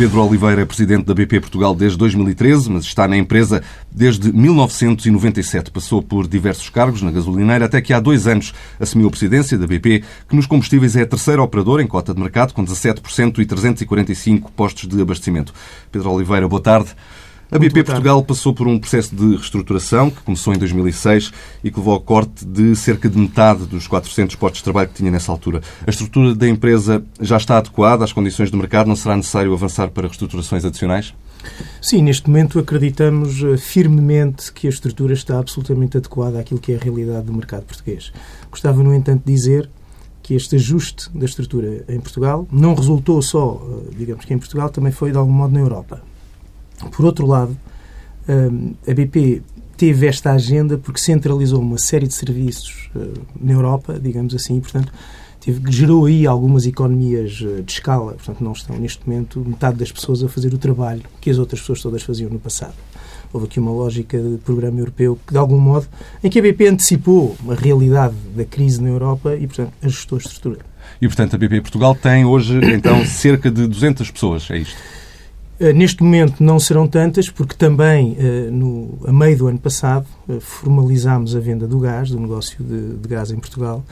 Pedro Oliveira é presidente da BP Portugal desde 2013, mas está na empresa desde 1997. Passou por diversos cargos na gasolineira até que há dois anos assumiu a presidência da BP, que nos combustíveis é a terceira operadora em cota de mercado, com 17% e 345 postos de abastecimento. Pedro Oliveira, boa tarde. A BP Portugal passou por um processo de reestruturação que começou em 2006 e que levou ao corte de cerca de metade dos 400 postos de trabalho que tinha nessa altura. A estrutura da empresa já está adequada às condições do mercado? Não será necessário avançar para reestruturações adicionais? Sim, neste momento acreditamos eh, firmemente que a estrutura está absolutamente adequada àquilo que é a realidade do mercado português. Gostava, no entanto, de dizer que este ajuste da estrutura em Portugal não resultou só, eh, digamos que em Portugal, também foi de algum modo na Europa. Por outro lado, hum, a BP teve esta agenda porque centralizou uma série de serviços hum, na Europa, digamos assim, e, portanto, teve, gerou aí algumas economias hum, de escala. Portanto, não estão, neste momento, metade das pessoas a fazer o trabalho que as outras pessoas todas faziam no passado. Houve aqui uma lógica de programa europeu que, de algum modo, em que a BP antecipou a realidade da crise na Europa e, portanto, ajustou a estrutura. E, portanto, a BP Portugal tem hoje, então, cerca de 200 pessoas, é isto? Eh, neste momento não serão tantas, porque também, eh, no, a meio do ano passado, eh, formalizámos a venda do gás, do negócio de, de gás em Portugal,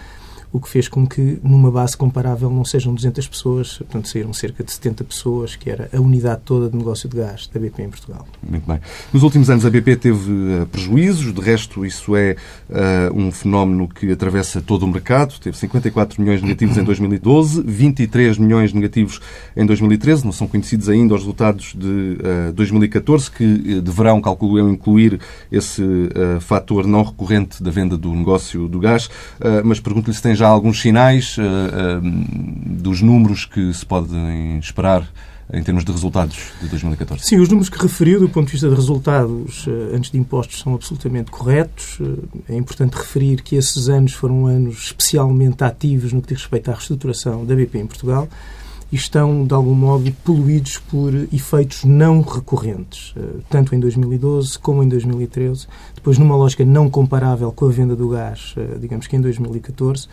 o que fez com que, numa base comparável, não sejam 200 pessoas, portanto, saíram cerca de 70 pessoas, que era a unidade toda de negócio de gás da BP em Portugal. Muito bem. Nos últimos anos a BP teve uh, prejuízos, de resto isso é uh, um fenómeno que atravessa todo o mercado, teve 54 milhões negativos em 2012, 23 milhões negativos em 2013, não são conhecidos ainda os resultados de uh, 2014, que deverão, calculo eu, incluir esse fator não recorrente da venda do negócio do gás, mas pergunto-lhe se tem já alguns sinais uh, dos números que se podem esperar em termos de resultados de 2014? Sim, os números que referiu do ponto de vista de resultados uh, antes de impostos são absolutamente corretos. É importante referir que esses anos foram anos especialmente ativos no que diz respeito à reestruturação da BP em Portugal e estão, de algum modo, poluídos por efeitos não recorrentes, tanto em 2012 como em 2013, depois numa lógica não comparável com a venda do gás, digamos que em 2014,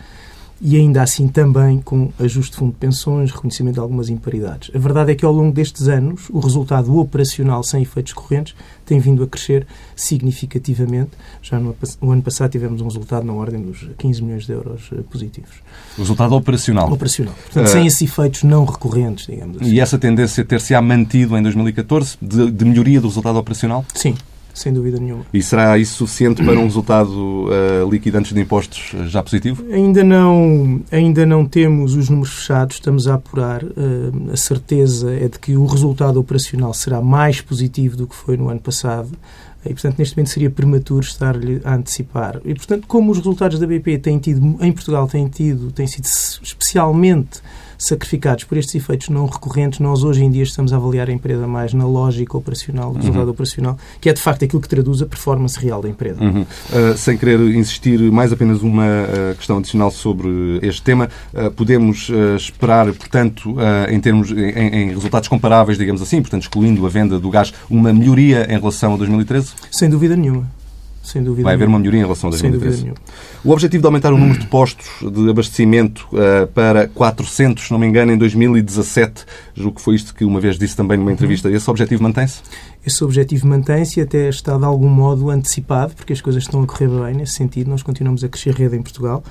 e ainda assim também com ajuste de fundo de pensões, reconhecimento de algumas imparidades. A verdade é que ao longo destes anos o resultado operacional sem efeitos correntes tem vindo a crescer significativamente. Já no, no ano passado tivemos um resultado na ordem dos 15 milhões de euros eh, positivos. O resultado operacional? Operacional. Portanto, uh, sem esses efeitos não recorrentes, digamos assim. E essa tendência ter-se-á mantido em 2014 de, de melhoria do resultado operacional? Sim, sem dúvida nenhuma. E será isso suficiente para um resultado uh, líquido antes de impostos eh, já positivo? Ainda não, ainda não temos os números fechados, estamos a apurar. Uh, a certeza é de que o resultado operacional será mais positivo do que foi no ano passado. E, portanto, neste momento seria prematuro estar-lhe a antecipar. E, portanto, como os resultados da BP têm tido, em Portugal têm tido, têm sido especialmente sacrificados por estes efeitos não recorrentes, nós hoje em dia estamos a avaliar a empresa mais na lógica operacional, do resultado uhum. operacional, que é de facto aquilo que traduz a performance real da empresa. Uhum. Uh, sem querer insistir, mais apenas uma uh, questão adicional sobre este tema, uh, podemos esperar, portanto, em termos em, em, resultados comparáveis, digamos assim, portanto, excluindo a venda do gás, uma melhoria em relação a 2013? Sem dúvida nenhuma sem dúvida. Vai haver uma melhoria em relação a 2013. O objetivo de aumentar o número de postos de abastecimento uh, para 400, se não me engano, em 2017, julgo que foi isto que uma vez disse também numa entrevista, esse objetivo mantém-se? Esse objetivo mantém-se e até está de algum modo antecipado, porque as coisas estão a correr bem nesse sentido. Nós continuamos a crescer rede em Portugal.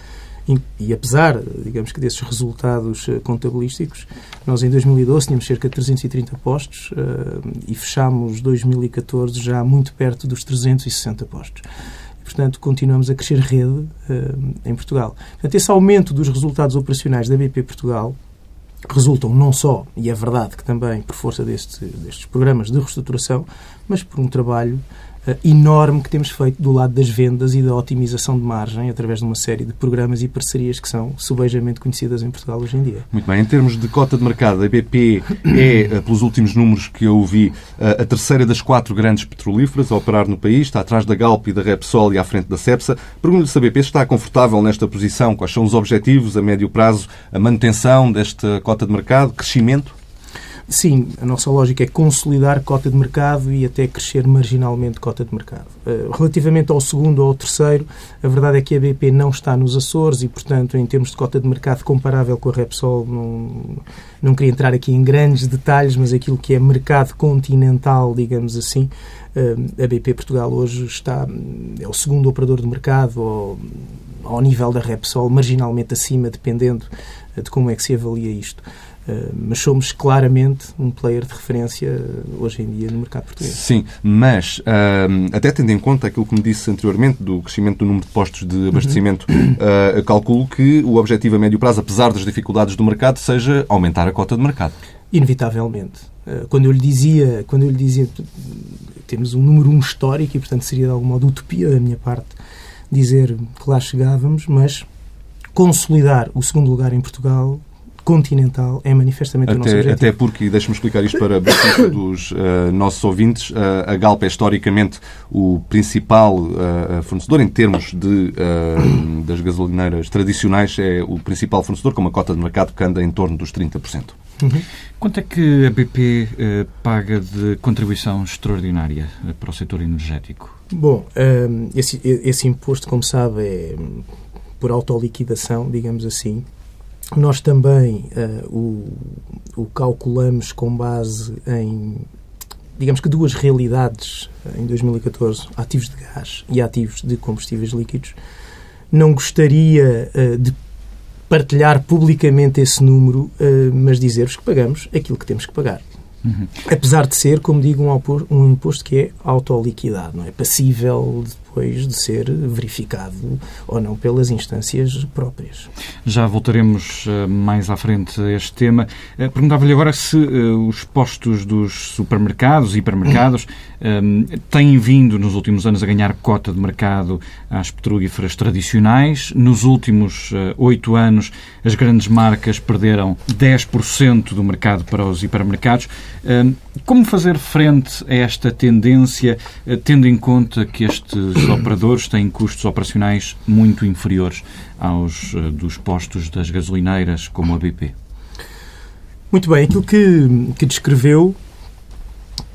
E, apesar, digamos que desses resultados uh, contabilísticos, nós em 2012 tínhamos cerca de 330 postos uh, e fechámos 2014 já muito perto dos 360 postos. portanto, continuamos a crescer rede uh, em Portugal. Portanto, esse aumento dos resultados operacionais da BP Portugal resultam não só, e é verdade que também por força deste, destes programas de reestruturação, mas por um trabalho enorme que temos feito do lado das vendas e da otimização de margem através de uma série de programas e parcerias que são subejamente conhecidas em Portugal hoje em dia. Muito bem. Em termos de cota de mercado, a BP é, eh, pelos últimos números que eu vi, eh, a terceira das quatro grandes petrolíferas a operar no país. Está atrás da Galp e da Repsol e à frente da Cepsa. Pergunto-lhe se a BP está confortável nesta posição. Quais são os objetivos a médio prazo? A manutenção desta cota de mercado? Crescimento? Sim, a nossa lógica é consolidar cota de mercado e até crescer marginalmente cota de mercado. Uh, relativamente ao segundo ou ao terceiro, a verdade é que a BP não está nos Açores e, portanto, em termos de cota de mercado comparável com a Repsol, não, não queria entrar aqui em grandes detalhes, mas aquilo que é mercado continental, digamos assim, uh, a BP Portugal hoje está, é o segundo operador de mercado ao nível da Repsol, marginalmente acima, dependendo de como é que se avalia isto. Uh, mas somos claramente um player de referência uh, hoje em dia no mercado português. Sim, mas uh, até tendo em conta aquilo que me disse anteriormente do crescimento do número de postos de abastecimento, uhum. calculo que o objetivo a médio prazo, apesar das dificuldades do mercado, seja aumentar a cota de mercado. Inevitavelmente. Quando eu lhe dizia, quando eu lhe dizia, temos um número um histórico e portanto seria de algum modo utopia da minha parte dizer que lá chegávamos, mas consolidar o segundo lugar em Portugal continental é manifestamente até, o nosso objetivo. Até porque, deixe-me explicar isto para benefício dos uh, nossos ouvintes, uh, a Galp é historicamente o principal uh, fornecedor em termos de, das gasolineiras tradicionais, é o principal fornecedor com uma cota de mercado que anda em torno dos 30%. Uhum. Quanto é que a BP paga de contribuição extraordinária para o setor energético? Bom, esse, esse imposto, como sabe, é por autoliquidação, digamos assim, nós também uh, o, o, calculamos com base em, digamos que duas realidades eh, em 2014, ativos de gás e ativos de combustíveis líquidos. Não gostaria uh, de partilhar publicamente esse número, uh, mas dizer-vos que pagamos aquilo que temos que pagar. Uhum. Apesar de ser, como digo, um, um imposto que é autoliquidado, não é passível de depois de ser verificado ou não pelas instâncias próprias. Já voltaremos uh, mais à frente a este tema. Uh, Perguntava-lhe agora se uh, os postos dos supermercados e hipermercados têm vindo nos últimos anos a ganhar cota de mercado às petrolíferas tradicionais. Nos últimos oito anos, as grandes marcas perderam 10% do mercado para os hipermercados. Como fazer frente a esta tendência, tendo em conta que estes os operadores têm custos operacionais muito inferiores aos uh, dos postos das gasolineiras, como a BP. Muito bem, aquilo que, que descreveu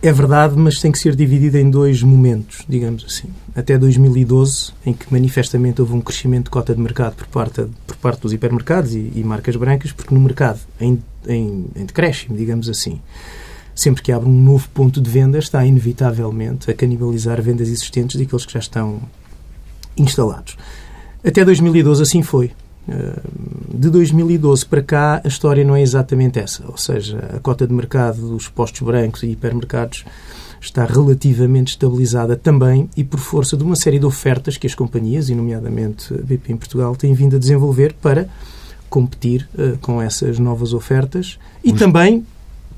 é verdade, mas tem que ser dividido em dois momentos, digamos assim. Até 2012, em que manifestamente houve um crescimento de cota de mercado por parte, por parte dos hipermercados e, e marcas brancas, porque no mercado, em, em, em decréscimo, digamos assim, sempre que abre um novo ponto de venda, está inevitavelmente a canibalizar vendas existentes daqueles que já estão instalados. Até 2012 assim foi. Eh, de 2012 para cá, a história não é exatamente essa. Ou seja, a cota de mercado dos postos brancos e hipermercados está relativamente estabilizada também e por força de uma série de ofertas que as companhias, e nomeadamente a BP em Portugal, têm vindo a desenvolver para competir uh, com essas novas ofertas e Os... também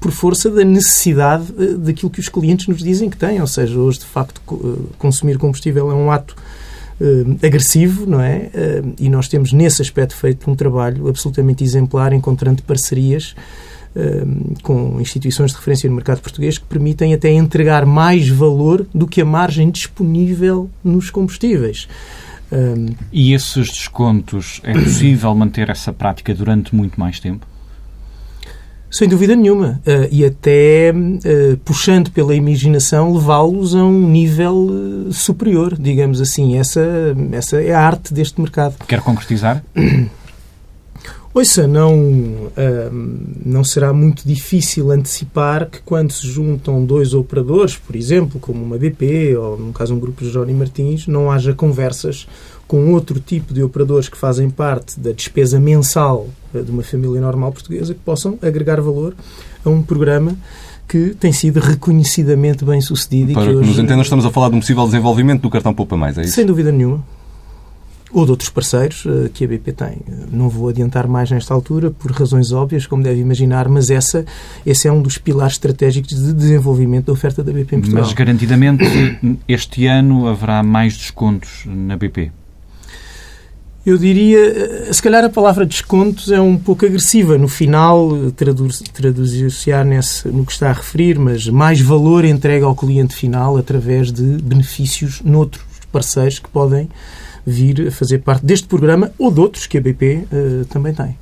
por força da necessidade eh, daquilo que os clientes nos dizem que têm. Ou seja, hoje, de facto, eh, consumir combustível é um ato Uh, agressivo, não é? E nós temos, nesse aspecto, feito um trabalho absolutamente exemplar, encontrando parcerias com instituições de referência no mercado português que permitem até entregar mais valor do que a margem disponível nos combustíveis. E esses descontos, é possível manter essa prática durante muito mais tempo? Sem dúvida nenhuma. Uh, e até, uh, puxando pela imaginação, levá-los a um nível uh, superior, digamos assim. Essa, essa é a arte deste mercado. Quer concretizar? Ouça, não, não será muito difícil antecipar que quando se juntam dois operadores, por exemplo, como uma BP ou, no caso, um grupo de Johnny Martins, não haja conversas com outro tipo de operadores que fazem parte da despesa mensal eh, de uma família normal portuguesa que possam agregar valor a um programa que tem sido reconhecidamente bem sucedido. Para e que, hoje... nos entendam, estamos a falar de um possível desenvolvimento do cartão Poupa Mais, é isso? Sem dúvida nenhuma. Ou de outros parceiros uh, que a BP tem. Não vou adiantar mais nesta altura, por razões óbvias, como deve imaginar, mas essa, esse é um dos pilares estratégicos de desenvolvimento da oferta da BP em Portugal. Mas, garantidamente, este ano haverá mais descontos na BP? Eu diria, eh, se calhar a palavra descontos é um pouco agressiva. No final, eh, traduzir-se-á no que está a referir, mas mais valor entregue ao cliente final através de benefícios noutros parceiros que podem vir a fazer parte deste programa ou de outros que a BP uh, também tem.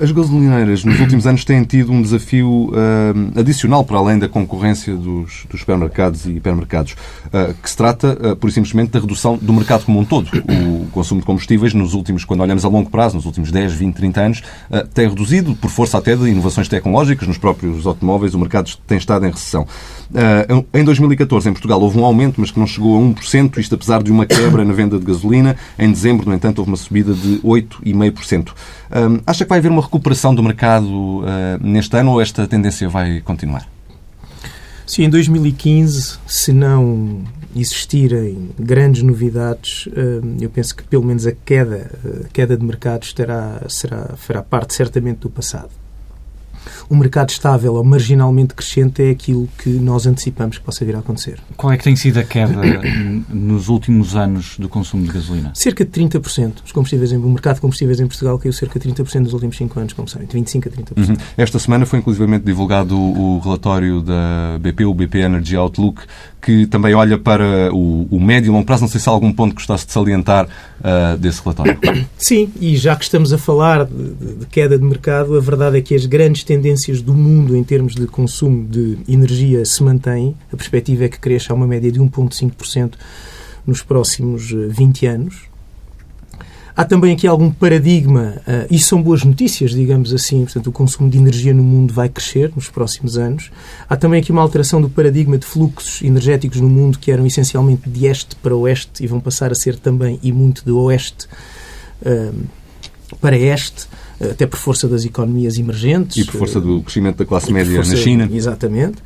As gasolineiras nos últimos anos têm tido um desafio uh, adicional para além da concorrência dos, dos supermercados e hipermercados, uh, que se trata, uh, por simplesmente, da redução do mercado como um todo. O consumo de combustíveis, nos últimos, quando olhamos a longo prazo, nos últimos 10, 20, 30 anos, tem reduzido, por força até de inovações tecnológicas nos próprios automóveis, o mercado tem estado em recessão. em 2014, em Portugal, houve um aumento, mas que não chegou a 1%, isto apesar de uma quebra na venda de gasolina. Em dezembro, no entanto, houve uma subida de 8,5%. Acha que vai haver uma recuperação do mercado uh, neste ano ou esta tendência vai continuar? Sim, em 2015, se não existirem grandes novidades, eu penso que pelo menos a queda, a queda de mercados terá, será, fará parte certamente do passado o mercado estável ou marginalmente crescente é aquilo que nós antecipamos que possa vir a acontecer. Qual é que tem sido a queda nos últimos anos do consumo de gasolina? Cerca de 30%. Os combustíveis em, o mercado de combustíveis em Portugal caiu cerca de 30% nos últimos 5 anos, como sabem, de 25% a 30%. Uhum. Esta semana foi inclusivamente divulgado o, o relatório da BP, o BP Energy Outlook, que também olha para o, o, médio e longo prazo. Não sei se há algum ponto que gostasse de salientar uh, desse relatório. Sim, e já que estamos a falar de, de, queda de mercado, a verdade é que as grandes tendências do mundo em termos de consumo de energia se mantêm. A perspectiva é que cresça a uma média de 1,5% nos próximos 20 anos. Há também aqui algum paradigma, uh, e são boas notícias, digamos assim, portanto, o consumo de energia no mundo vai crescer nos próximos anos. Há também aqui uma alteração do paradigma de fluxos energéticos no mundo que eram essencialmente de este para oeste e vão passar a ser também e muito de oeste uh, para este, até por força das economias emergentes. E por força do crescimento da classe média força, na China. Exatamente.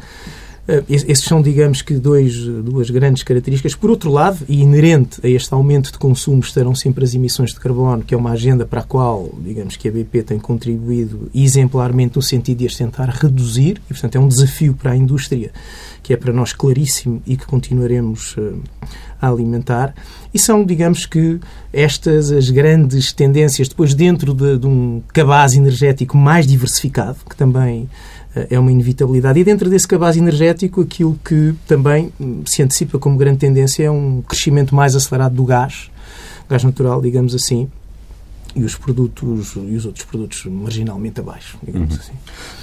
Eh, esses são, digamos que, dois, duas grandes características. Por outro lado, e inerente a este aumento de consumo estarão sempre as emissões de carbono, que é uma agenda para a qual, digamos que a BP tem contribuído exemplarmente no sentido de as tentar reduzir, e, portanto, é um desafio para a indústria que é para nós claríssimo e que continuaremos eh, a alimentar. E são, digamos que, estas as grandes tendências, depois dentro de, de um cabaz energético mais diversificado, que também é uma inevitabilidade. E dentro desse cabaz energético, aquilo que também se antecipa como grande tendência é um crescimento mais acelerado do gás, gás natural, digamos assim, e os produtos e os outros produtos marginalmente abaixo, digamos uhum. assim.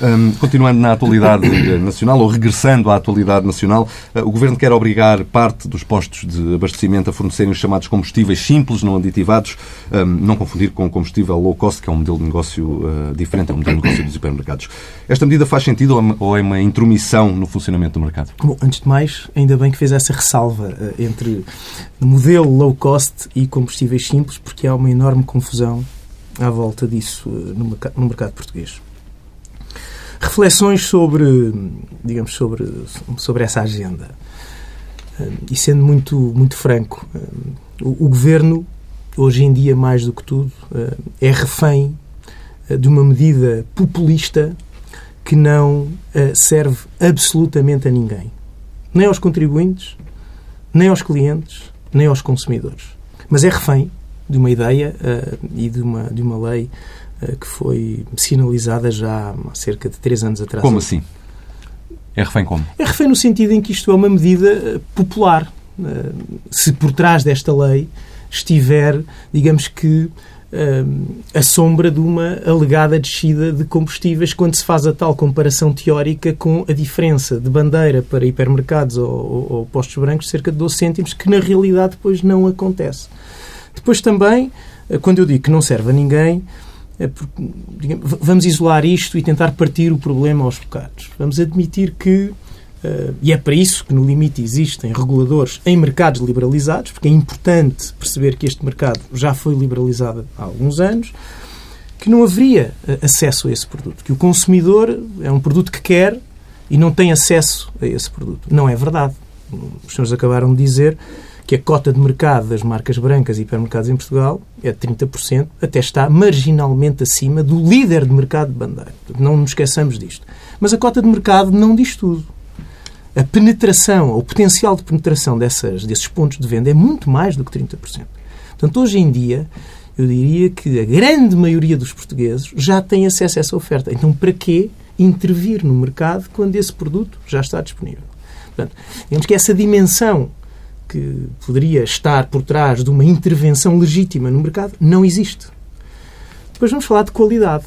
Um, continuando na atualidade nacional, ou regressando à atualidade nacional, uh, o Governo quer obrigar parte dos postos de abastecimento a fornecerem os chamados combustíveis simples, não aditivados, um, não confundir com combustível low cost, que é um modelo de negócio uh, diferente, é um modelo de negócio dos supermercados. Esta medida faz sentido ou é uma intromissão no funcionamento do mercado? Bom, antes de mais, ainda bem que fez essa ressalva uh, entre modelo low cost e combustíveis simples, porque há uma enorme confusão à volta disso eh, no mercado, português. Reflexões sobre, digamos, sobre, sobre essa agenda. Eh, e sendo muito, muito franco, eh, o, o governo, hoje em dia, mais do que tudo, é refém de uma medida populista que não serve absolutamente a ninguém. Nem aos contribuintes, nem aos clientes, nem aos consumidores. Mas é refém de uma ideia uh, e de uma, de uma lei uh, que foi sinalizada já há cerca de três anos atrás. Como assim? É refém como? É refém no sentido em que isto é uma medida eh, popular. Uh, se por trás desta lei estiver, digamos que, a sombra de uma alegada descida de combustíveis quando se faz a tal comparação teórica com a diferença de bandeira para hipermercados ou, ou, ou postos brancos, cerca de 12 cêntimos, que na realidade depois não acontece. Depois também, eh, quando eu digo que não serve a ninguém, é porque, digamos, vamos isolar isto e tentar partir o problema aos bocados. Vamos admitir que, uh, e é para isso que no limite existem reguladores em mercados liberalizados, porque é importante perceber que este mercado já foi liberalizado há alguns anos, que não haveria eh, acesso a esse produto, que o consumidor é um produto que quer e não tem acesso a esse produto. Não é verdade. Os senhores acabaram de dizer que a cota de mercado das marcas brancas e hipermercados em Portugal é de 30%, até está marginalmente acima do líder de mercado de bandeira. Não nos esqueçamos disto. Mas a cota de mercado não diz tudo. A penetração, o potencial de penetração dessas, desses pontos de venda é muito mais do que 30%. Portanto, hoje em dia, eu diria que a grande maioria dos portugueses já tem acesso a essa oferta. Então, para que intervir no mercado quando esse produto já está disponível? Portanto, digamos que essa dimensão que poderia estar por trás de uma intervenção legítima no mercado não existe. Depois vamos falar de qualidade.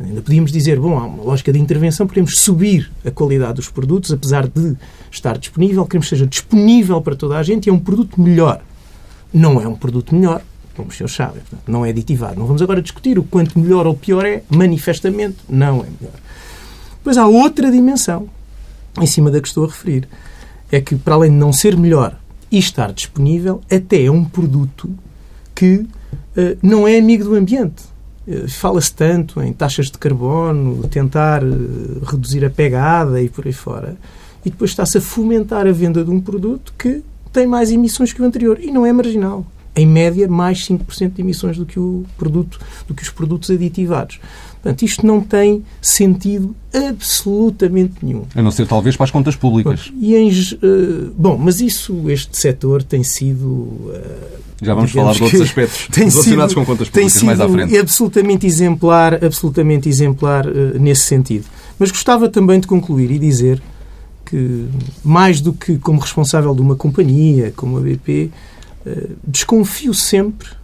Ainda podíamos dizer, bom, há uma lógica de intervenção, podemos subir a qualidade dos produtos, apesar de estar disponível, queremos que seja disponível para toda a gente e é um produto melhor. Não é um produto melhor, como os senhores sabem, não é aditivado. Não vamos agora discutir o quanto melhor ou pior é, manifestamente não é melhor. Depois há outra dimensão, em cima da que estou a referir, é que para além de não ser melhor e estar disponível, até é um produto que uh, não é amigo do ambiente. Uh, Fala-se tanto em taxas de carbono, tentar uh, reduzir a pegada e por aí fora, e depois está-se a fomentar a venda de um produto que tem mais emissões que o anterior e não é marginal. Em média, mais 5% de emissões do que, o produto, do que os produtos aditivados. Portanto, isto não tem sentido absolutamente nenhum. A não ser talvez para as contas públicas. E em, uh, bom, mas isso, este setor tem sido. Uh, Já vamos falar de outros aspectos relacionados com contas públicas tem mais à frente. absolutamente exemplar, absolutamente exemplar uh, nesse sentido. Mas gostava também de concluir e dizer que, mais do que como responsável de uma companhia como a BP, desconfio sempre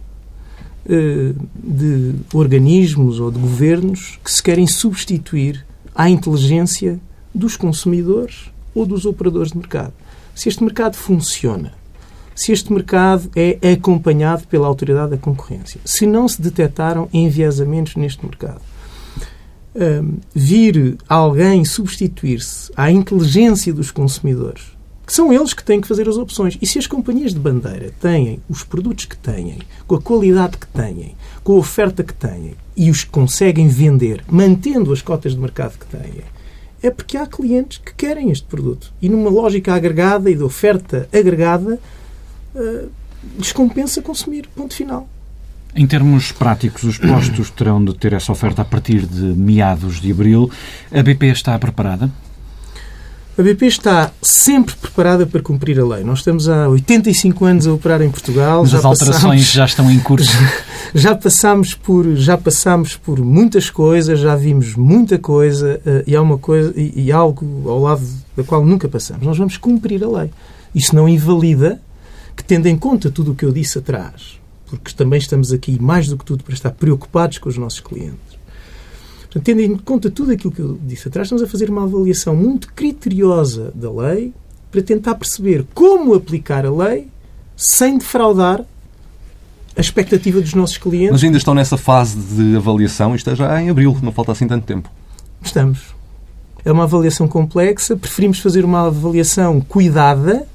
de organismos ou de governos que se querem substituir à inteligência dos consumidores ou dos operadores de mercado. Se este mercado funciona, se este mercado é acompanhado pela autoridade da concorrência, se não se detectaram enviesamentos neste mercado, um, vir alguém substituir-se à inteligência dos consumidores, que são eles que têm que fazer as opções. E se as companhias de bandeira têm os produtos que têm, com a qualidade que têm, com a oferta que têm, e os conseguem vender, mantendo as cotas de mercado que têm, é porque há clientes que querem este produto. E numa lógica agregada e de oferta agregada, uh, lhes compensa consumir. Ponto final. Em termos práticos, os postos terão de ter essa oferta a partir de meados de abril. A BP está preparada? A BP está sempre preparada para cumprir a lei. Nós estamos há 85 anos a operar em Portugal. Mas as alterações passámos, já estão em curso. Já passámos por já passámos por muitas coisas, já vimos muita coisa eh, e há uma coisa e, e algo ao lado da qual nunca passamos. Nós vamos cumprir a lei. Isso não invalida que, tendo em conta tudo o que eu disse atrás, porque também estamos aqui mais do que tudo para estar preocupados com os nossos clientes Portanto, tendo em conta tudo aquilo que eu disse atrás, estamos a fazer uma avaliação muito criteriosa da lei para tentar perceber como aplicar a lei sem defraudar a expectativa dos nossos clientes. Mas ainda estão nessa fase de avaliação, isto é já em abril, não falta assim tanto tempo. Estamos. É uma avaliação complexa, preferimos fazer uma avaliação cuidada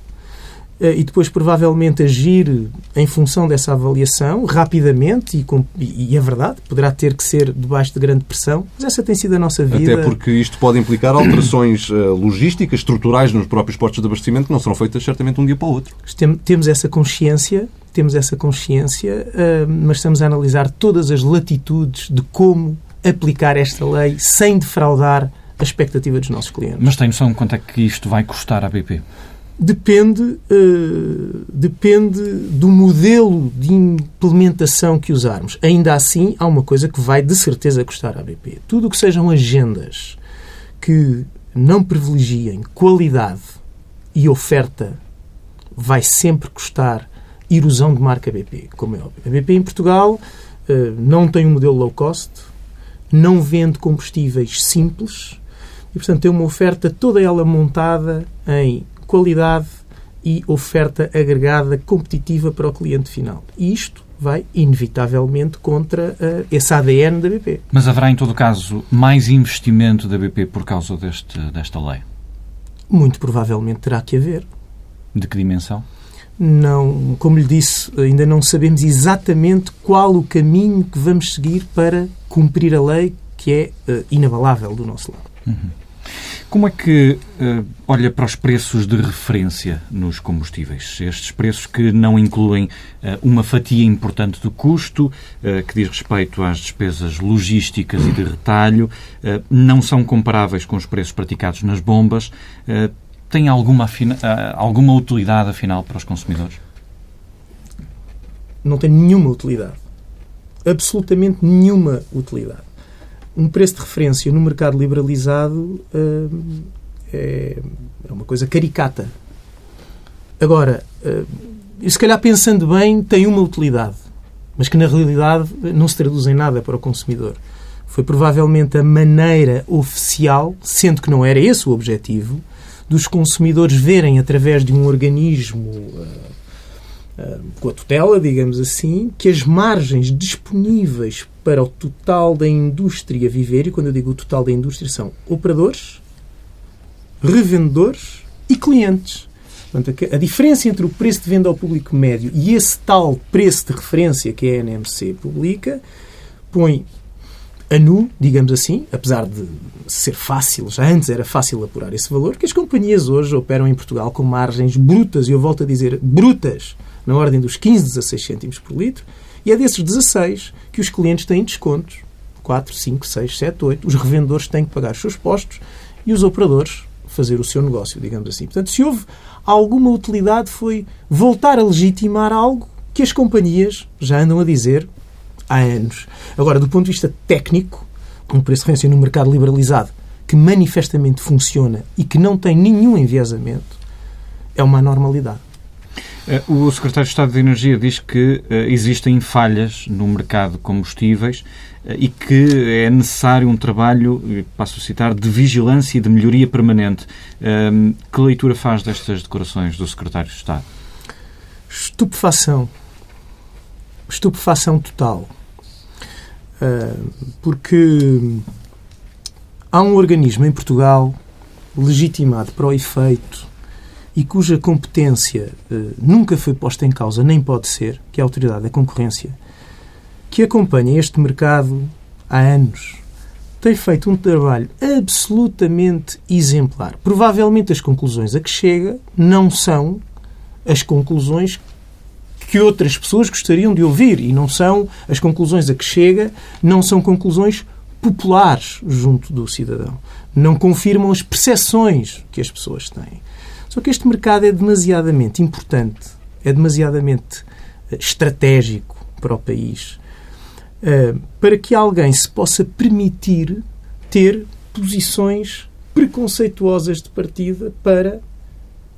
e depois provavelmente agir em função dessa avaliação rapidamente e, com, e, é verdade, poderá ter que ser debaixo de grande pressão, mas essa tem sido a nossa vida. Até porque isto pode implicar alterações uh, logísticas, estruturais nos próprios postos de abastecimento que não serão feitas certamente um dia para o outro. Tem, temos essa consciência, temos essa consciência, uh, mas estamos a analisar todas as latitudes de como aplicar esta lei sem defraudar a expectativa dos nossos clientes. Mas tem noção de quanto é que isto vai custar à BP? Depende, uh, depende do modelo de implementação que usarmos. Ainda assim, há uma coisa que vai de certeza custar à BP. Tudo o que sejam agendas que não privilegiem qualidade e oferta vai sempre custar erosão de marca BP, como é óbvio. A BP em Portugal uh, não tem um modelo low cost, não vende combustíveis simples e, portanto, tem uma oferta toda ela montada em qualidade e oferta agregada competitiva para o cliente final. E isto vai, inevitavelmente, contra uh, esse ADN da BP. Mas haverá, em todo caso, mais investimento da BP por causa deste, desta lei? Muito provavelmente terá que haver. De que dimensão? Não, como lhe disse, ainda não sabemos exatamente qual o caminho que vamos seguir para cumprir a lei que é uh, inabalável do nosso lado. Uhum. Como é que uh, olha para os preços de referência nos combustíveis? Estes preços que não incluem uh, uma fatia importante do custo, uh, que diz respeito às despesas logísticas e de retalho, não são comparáveis com os preços praticados nas bombas. Tem alguma, alguma utilidade, afinal, para os consumidores? Não tem nenhuma utilidade. Absolutamente nenhuma utilidade um preço de referência no mercado liberalizado uh, é, uma coisa caricata. Agora, uh, se calhar pensando bem, tem uma utilidade, mas que na realidade não se traduz em nada para o consumidor. Foi provavelmente a maneira oficial, sendo que não era esse o objetivo, dos consumidores verem através de um organismo uh, uh, com a tutela, digamos assim, que as margens disponíveis para o total da indústria viver, e quando eu digo o total da indústria, são operadores, revendedores e clientes. Portanto, a diferença entre o preço de venda ao público médio e esse tal preço de referência que a NMC publica põe a nu, digamos assim, apesar de ser fácil, já antes era fácil apurar esse valor, que as companhias hoje operam em Portugal com margens brutas, e eu volto a dizer brutas, na ordem dos 15, 16 cêntimos por litro, e é desses 16 que os clientes têm descontos. 4, 5, 6, 7, 8. Os revendedores têm que pagar os seus postos e os operadores fazer o seu negócio, digamos assim. Portanto, se houve alguma utilidade foi voltar a legitimar algo que as companhias já andam a dizer há anos. Agora, do ponto de vista técnico, um preço de referência no mercado liberalizado que manifestamente funciona e que não tem nenhum enviesamento, é uma anormalidade. Eh, o secretário de Estado de Energia diz que uh, existem falhas no mercado de combustíveis uh, e que é necessário um trabalho, passo a citar, de vigilância e de melhoria permanente. Uh, que leitura faz destas declarações do secretário de Estado? Estupefação. Estupefação total. porque há um organismo em Portugal legitimado para o efeito e cuja competência uh, nunca foi posta em causa, nem pode ser, que é a Autoridade da Concorrência, que acompanha este mercado há anos, tem feito um trabalho absolutamente exemplar. Provavelmente as conclusões a que chega não são as conclusões que outras pessoas gostariam de ouvir e não são as conclusões a que chega, não são conclusões populares junto do cidadão. Não confirmam as percepções que as pessoas têm. Só que este mercado é demasiadamente importante, é demasiadamente eh, estratégico para o país, eh, para que alguém se possa permitir ter posições preconceituosas de partida para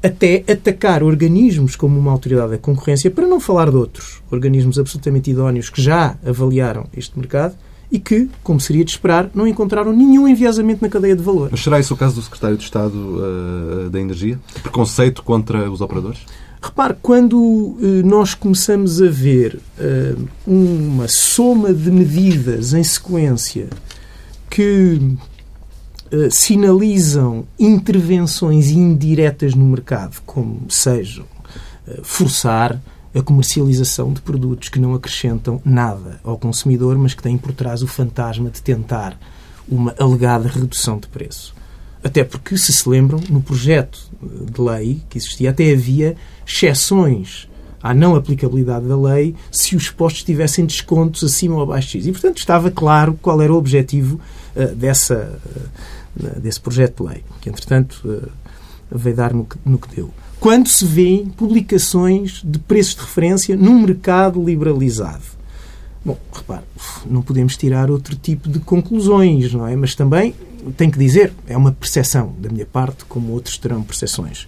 até atacar organismos como uma autoridade da concorrência, para não falar de outros organismos absolutamente idóneos que já avaliaram este mercado e que, como seria de esperar, não encontraram nenhum enviesamento na cadeia de valor. Mas será isso o caso do Secretário de Estado uh, da Energia? Preconceito contra os operadores? Repare, quando uh, nós começamos a ver uh, uma soma de medidas em sequência que sinalizam intervenções indiretas no mercado, como sejam forçar a comercialização de produtos que não acrescentam nada ao consumidor, mas que têm por trás o fantasma de tentar uma alegada redução de preço. Até porque, se se lembram, no projeto de lei que existia, até havia exceções à não aplicabilidade da lei se os postos tivessem descontos acima ou abaixo de X. E, portanto, estava claro qual era o objetivo uh, dessa, uh, desse projeto de lei, que, entretanto, uh, veio dar no que, no que deu quando se vêem publicações de preços de referência num mercado liberalizado. Bom, repare, não podemos tirar outro tipo de conclusões, não é? Mas também, tenho que dizer, é uma percepção da minha parte, como outros terão percepções.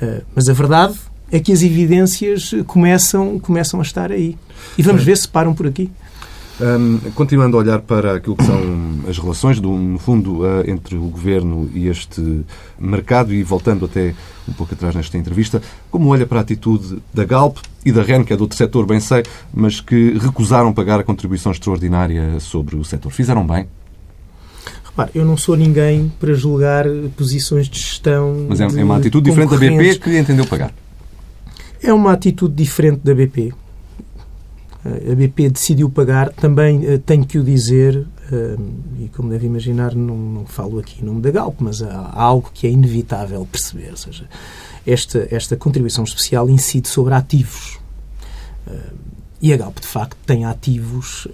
Uh, mas a verdade é que as evidências começam, começam a estar aí. E vamos ver se param por aqui. Um, continuando a olhar para aquilo que são as relações, do, no fundo, uh, entre o governo e este mercado, e voltando até um pouco atrás nesta entrevista, como olha para a atitude da Galp e da REN, que é do outro setor, bem sei, mas que recusaram pagar a contribuição extraordinária sobre o setor? Fizeram bem? Repare, eu não sou ninguém para julgar posições de gestão. Mas é, é uma atitude diferente da BP que entendeu pagar. É uma atitude diferente da BP a BP decidiu pagar, também uh, tenho que o dizer, uh, e como deve imaginar, não, não, falo aqui em nome da Galp, mas há, algo que é inevitável perceber, ou seja, esta, esta contribuição especial incide sobre ativos. E a Galp, de facto, tem ativos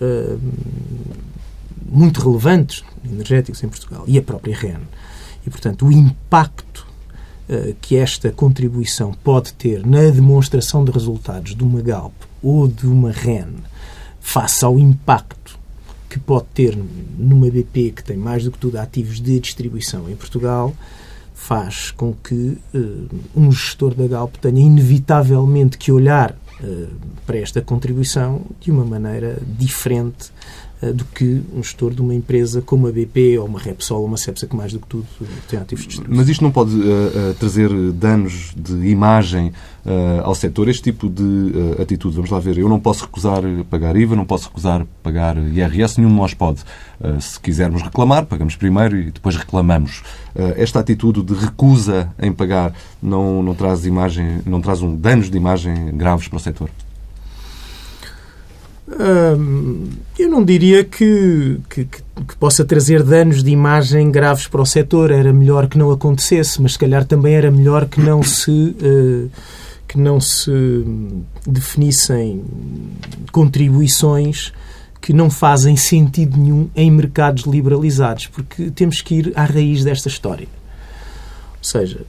muito relevantes energéticos em Portugal, e a própria REN. E, portanto, o impacto que esta contribuição pode ter na demonstração de resultados de uma Galp ou de uma REN face ao impacto que pode ter numa BP que tem mais do que tudo ativos de distribuição em Portugal, faz com que uh, um gestor da Galp tenha inevitavelmente que olhar uh, para esta contribuição de uma maneira diferente do que um gestor de uma empresa como a BP ou uma Repsol ou uma Cepsa, que mais do que tudo tem ativos de distribuição. Mas isto não pode uh, trazer danos de imagem ao setor, este tipo de atitude? Vamos lá ver, eu não posso recusar pagar IVA, não posso recusar pagar IRS, nenhum de nós pode. se quisermos reclamar, pagamos primeiro e depois reclamamos. esta atitude de recusa em pagar não, não traz imagem, não traz um danos de imagem graves para o setor? Eu não diria que, que, que, possa trazer danos de imagem graves para o setor. Era melhor que não acontecesse, mas se calhar também era melhor que não se, uh, que não se definissem contribuições que não fazem sentido nenhum em mercados liberalizados, porque temos que ir à raiz desta história. Ou seja,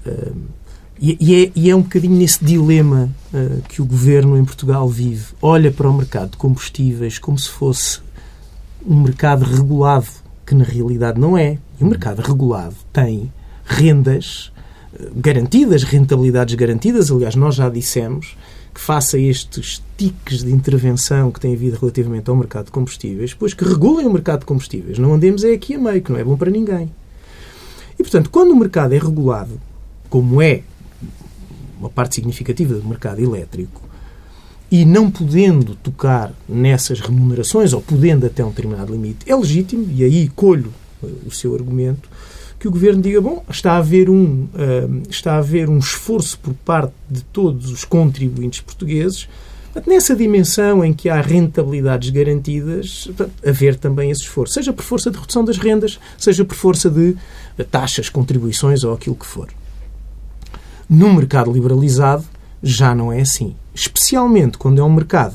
e, e, é, e, é, um bocadinho nesse dilema uh, que o governo em Portugal vive. Olha para o mercado de combustíveis como se fosse um mercado regulado, que na realidade não é. E o mercado regulado tem rendas uh, garantidas, rentabilidades garantidas. Aliás, nós já dissemos que faça estes tiques de intervenção que tem havido relativamente ao mercado de combustíveis, pois que regulem o mercado de combustíveis. Não andemos é aqui a meio, que não é bom para ninguém. E, portanto, quando o mercado é regulado, como é uma parte significativa do mercado elétrico, e não podendo tocar nessas remunerações, ou podendo até um determinado limite, é legítimo, e aí colho uh, o seu argumento, que o Governo diga, bom, está a haver um, uh, está a haver um esforço por parte de todos os contribuintes portugueses nessa dimensão em que há rentabilidades garantidas, haver também esse esforço, seja por força de redução das rendas, seja por força de taxas, contribuições ou aquilo que for. No mercado liberalizado já não é assim. Especialmente quando é um mercado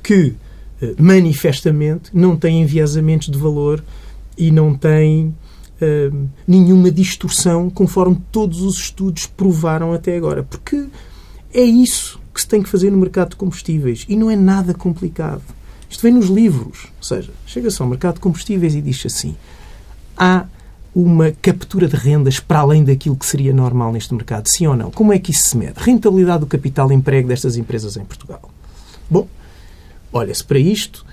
que eh, manifestamente não tem enviesamentos de valor e não tem uh, nenhuma distorção, conforme todos os estudos provaram até agora. Porque é isso que se tem que fazer no mercado de combustíveis e não é nada complicado. Isto vem nos livros. Ou seja, chega-se ao mercado de combustíveis e diz assim: há uma captura de rendas para além daquilo que seria normal neste mercado? Sim ou não? Como é que isso se mede? Rentabilidade do capital emprego destas empresas em Portugal. Bom, olha-se para isto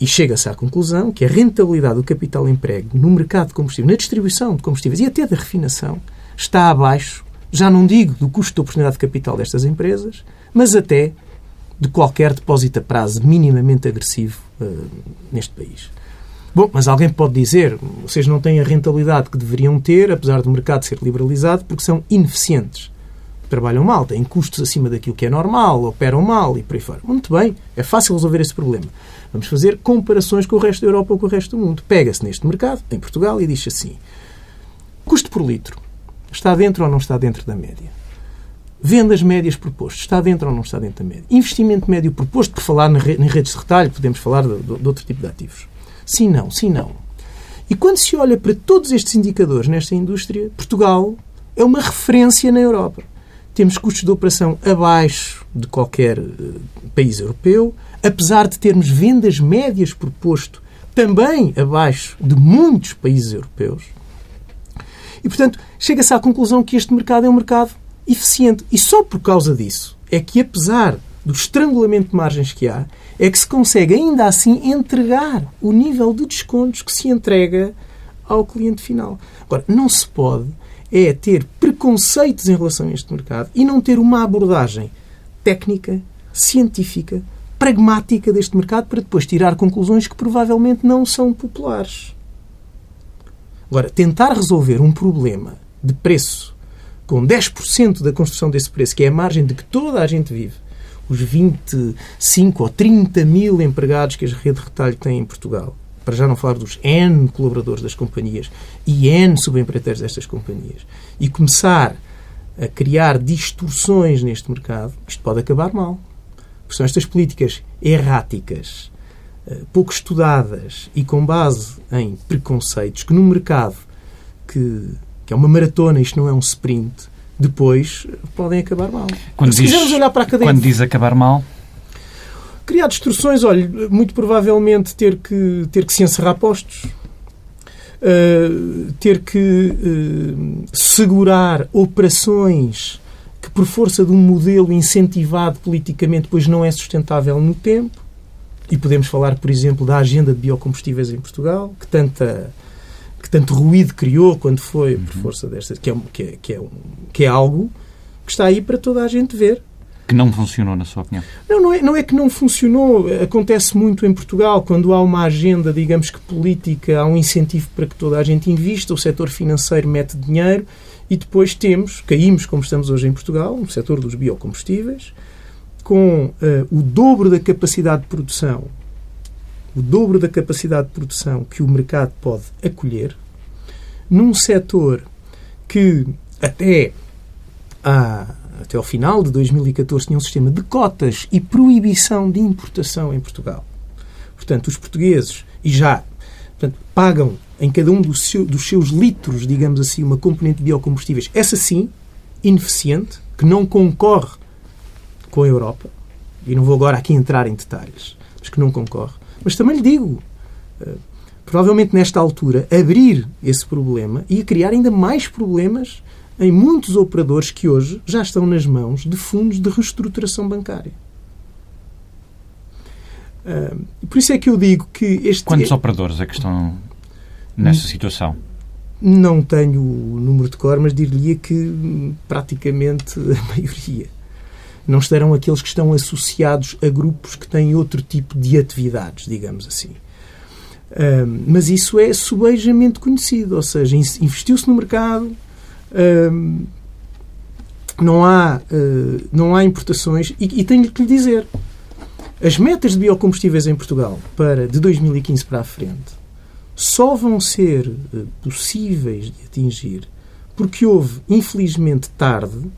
e chega-se à conclusão que a rentabilidade do capital emprego no mercado de combustível, na distribuição de combustíveis e até da refinação, está abaixo, já não digo do custo de oportunidade de capital destas empresas, mas até de qualquer depósito a prazo minimamente agressivo uh, neste país. Bom, mas alguém pode dizer, vocês não têm a rentabilidade que deveriam ter, apesar do mercado ser liberalizado, porque são ineficientes. Trabalham mal, têm custos acima daquilo que é normal, operam mal e por aí fora. Muito bem, é fácil resolver esse problema. Vamos fazer comparações com o resto da Europa ou com o resto do mundo. Pega-se neste mercado, em Portugal, e diz assim: custo por litro está dentro ou não está dentro da média? Vendas médias proposto, está dentro ou não está dentro da média? Investimento médio proposto, por falar em redes de retalho, podemos falar de, de, de outro tipo de ativos Sim, não, sim, não. E quando se olha para todos estes indicadores nesta indústria, Portugal é uma referência na Europa. Temos custos de operação abaixo de qualquer uh, país europeu, apesar de termos vendas médias por posto também abaixo de muitos países europeus. E, portanto, chega-se à conclusão que este mercado é um mercado eficiente. E só por causa disso é que, apesar do estrangulamento de margens que há, é que se consegue ainda assim entregar o nível de descontos que se entrega ao cliente final. Agora, não se pode é ter preconceitos em relação a este mercado e não ter uma abordagem técnica, científica, pragmática deste mercado para depois tirar conclusões que provavelmente não são populares. Agora, tentar resolver um problema de preço com 10% da construção desse preço, que é a margem de que toda a gente vive, os 25 ou 30 mil empregados que a rede de retalho tem em Portugal, para já não falar dos N colaboradores das companhias e N subempreiteiros destas companhias, e começar a criar distorções neste mercado, isto pode acabar mal. Porque são estas políticas erráticas, eh, pouco estudadas e com base em preconceitos que no mercado que, que é uma maratona, isto não é um sprint, depois podem acabar mal. Quando se diz, quisermos olhar para a cadeia... Quando diz acabar mal? Criar destruções, olha, muito provavelmente ter que, ter que se encerrar postos, uh, ter que uh, segurar operações que, por força de um modelo incentivado politicamente, depois não é sustentável no tempo. e podemos falar, por exemplo, da agenda de biocombustíveis em Portugal, que tanta tanto ruído criou quando foi por uhum. força desta que é, que é, que é, um, que é algo que está aí para toda a gente ver que não funcionou, na sua opinião? Não, não é, não é que não funcionou. Acontece muito em Portugal, quando há uma agenda, digamos que política, há um incentivo para que toda a gente invista, o setor financeiro mete dinheiro e depois temos, caímos, como estamos hoje em Portugal, no setor dos biocombustíveis, com uh, o dobro da capacidade de produção, o dobro da capacidade de produção que o mercado pode acolher, num setor que até até ao final de 2014, tinha um sistema de cotas e proibição de importação em Portugal. Portanto, os portugueses, e já portanto, pagam em cada um seu, dos seus litros, digamos assim, uma componente de biocombustíveis, essa sim, ineficiente, que não concorre com a Europa. E não vou agora aqui entrar em detalhes, mas que não concorre. Mas também lhe digo, uh, provavelmente nesta altura, abrir esse problema e criar ainda mais problemas em muitos operadores que hoje já estão nas mãos de fundos de reestruturação bancária. Uh, por isso é que eu digo que este. Quantos é... operadores é que estão nessa situação? Não tenho o número de cor, mas diria que praticamente a maioria. Não estarão aqueles que estão associados a grupos que têm outro tipo de atividades, digamos assim. Uh, mas isso é subejamente conhecido, ou seja, investiu-se no mercado, não, há, uh, não há importações e, e tenho que lhe dizer as metas de biocombustíveis em Portugal para de 2015 para a frente só vão ser uh, possíveis de atingir porque houve, infelizmente, tarde,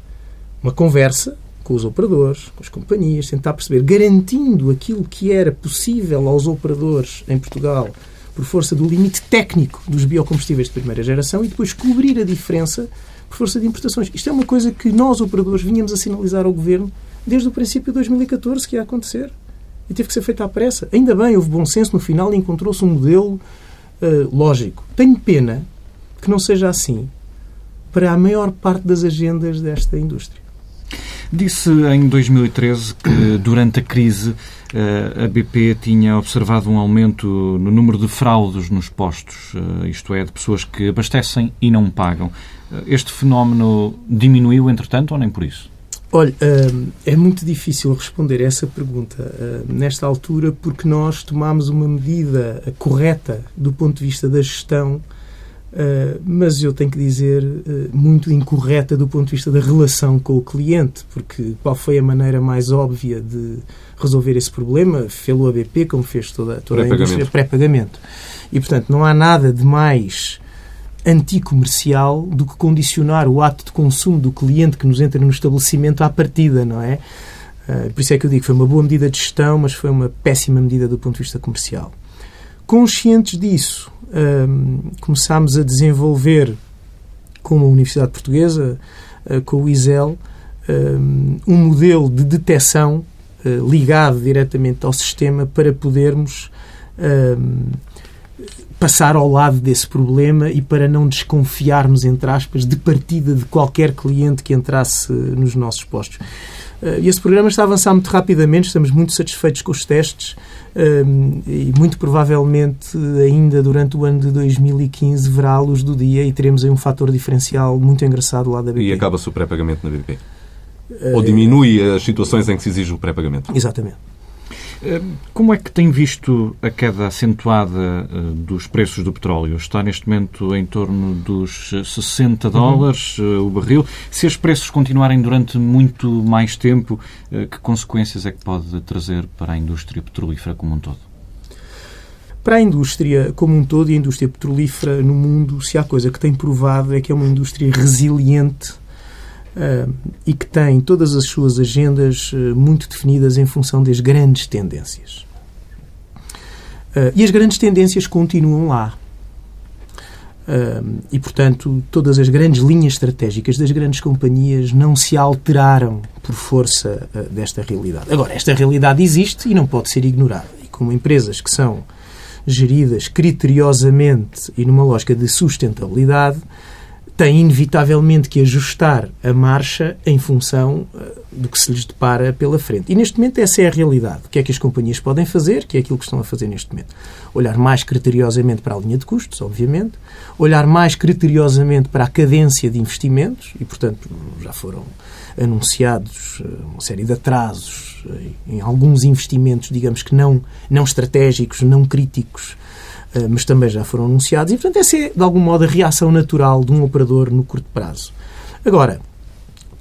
uma conversa com os operadores, com as companhias, tentar perceber, garantindo aquilo que era possível aos operadores em Portugal por força do limite técnico dos biocombustíveis de primeira geração e depois cobrir a diferença por força de importações. Isto é uma coisa que nós, operadores, vinhamos a sinalizar ao Governo desde o princípio de 2014 que ia acontecer. E teve que ser feita à pressa. Ainda bem, houve bom senso no final e encontrou-se um modelo uh, lógico. Tenho pena que não seja assim para a maior parte das agendas desta indústria. Disse em 2013 que durante a crise eh, a BP tinha observado um aumento no número de fraudes nos postos, eh, isto é, de pessoas que abastecem e não pagam. Eh, este fenómeno diminuiu, entretanto, ou nem por isso? Olha, é muito difícil responder essa pergunta nesta altura porque nós tomámos uma medida correta do ponto de vista da gestão Uh, mas eu tenho que dizer uh, muito incorreta do ponto de vista da relação com o cliente, porque qual foi a maneira mais óbvia de resolver esse problema? Fê-lo a BP, como fez toda, toda a indústria, pré-pagamento. E, portanto, não há nada de mais anticomercial do que condicionar o ato de consumo do cliente que nos entra no estabelecimento à partida, não é? Uh, por isso é que eu digo que foi uma boa medida de gestão, mas foi uma péssima medida do ponto de vista comercial. Conscientes disso, um, começámos a desenvolver com a Universidade Portuguesa, uh, com o ISEL, um, um modelo de detecção uh, ligado diretamente ao sistema para podermos um, passar ao lado desse problema e para não desconfiarmos, entre aspas, de partida de qualquer cliente que entrasse nos nossos postos. Uh, esse programa está a avançar muito rapidamente, estamos muito satisfeitos com os testes e muito provavelmente ainda durante o ano de 2015 verá a luz do dia e teremos aí um fator diferencial muito engraçado lá da BP. E acaba-se o pré-pagamento na BP? Ou diminui as situações em que se exige o pré-pagamento? Exatamente. Como é que tem visto a queda acentuada eh, dos preços do petróleo? Está neste momento em torno dos 60 dólares uhum. o barril. Se os preços continuarem durante muito mais tempo, eh, que consequências é que pode trazer para a indústria petrolífera como um todo? Para a indústria como um todo e a indústria petrolífera no mundo, se há coisa que tem provado é que é uma indústria resiliente e que tem todas as suas agendas uh, muito definidas em função das grandes tendências. Uh, e as grandes tendências continuam lá. e, portanto, todas as grandes linhas estratégicas das grandes companhias não se alteraram por força desta realidade. Agora, esta realidade existe e não pode ser ignorada. E como empresas que são geridas criteriosamente e numa lógica de sustentabilidade, tem inevitavelmente que ajustar a marcha em função uh, do que se lhes depara pela frente. E neste momento essa é a realidade. O que é que as companhias podem fazer, que é aquilo que estão a fazer neste momento? Olhar mais criteriosamente para a linha de custos, obviamente, olhar mais criteriosamente para a cadência de investimentos, e portanto já foram anunciados uh, uma série de atrasos em alguns investimentos, digamos que não, não estratégicos, não críticos, eh, mas também já foram anunciados. E, portanto, essa é, de algum modo, a reação natural de um operador no curto prazo. Agora,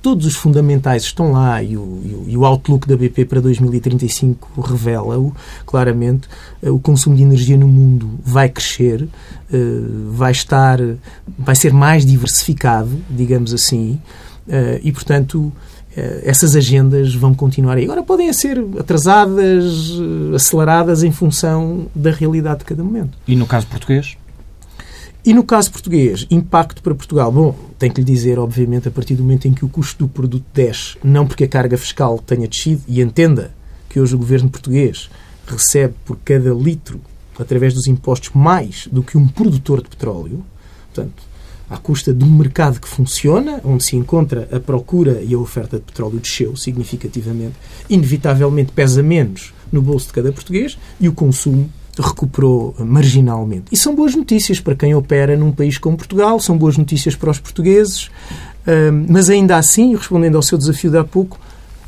todos os fundamentais estão lá e o, e o outlook da BP para 2035 revela-o claramente. Eh, o consumo de energia no mundo vai crescer, eh, vai estar, vai ser mais diversificado, digamos assim, e, portanto, eh, essas agendas vão continuar aí. Agora podem ser atrasadas, eh, aceleradas em função da realidade de cada momento. E no caso português? E no caso português, impacto para Portugal. Bom, tenho que lhe dizer, obviamente, a partir do momento em que o custo do produto desce, não porque a carga fiscal tenha descido, e entenda que hoje o governo português recebe por cada litro, através dos impostos, mais do que um produtor de petróleo. Portanto, à custa de um mercado que funciona, onde se encontra a procura e a oferta de petróleo desceu significativamente, inevitavelmente pesa menos no bolso de cada português e o consumo recuperou marginalmente. E são boas notícias para quem opera num país como Portugal, são boas notícias para os portugueses, mas ainda assim, respondendo ao seu desafio de há pouco,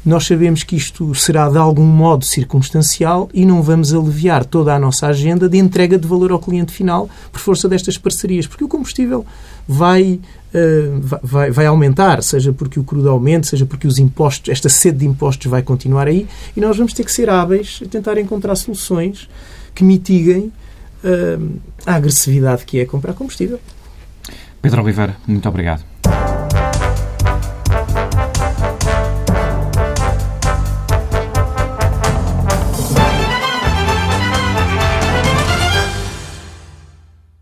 nós sabemos que isto será de algum modo circunstancial e não vamos aliviar toda a nossa agenda de entrega de valor ao cliente final por força destas parcerias, porque o combustível vai, uh, vai, vai aumentar, seja porque o crudo aumente, seja porque os impostos, esta sede de impostos vai continuar aí, e nós vamos ter que ser hábeis a tentar encontrar soluções que mitiguem uh, a agressividade que é comprar combustível. Pedro Oliveira, muito obrigado.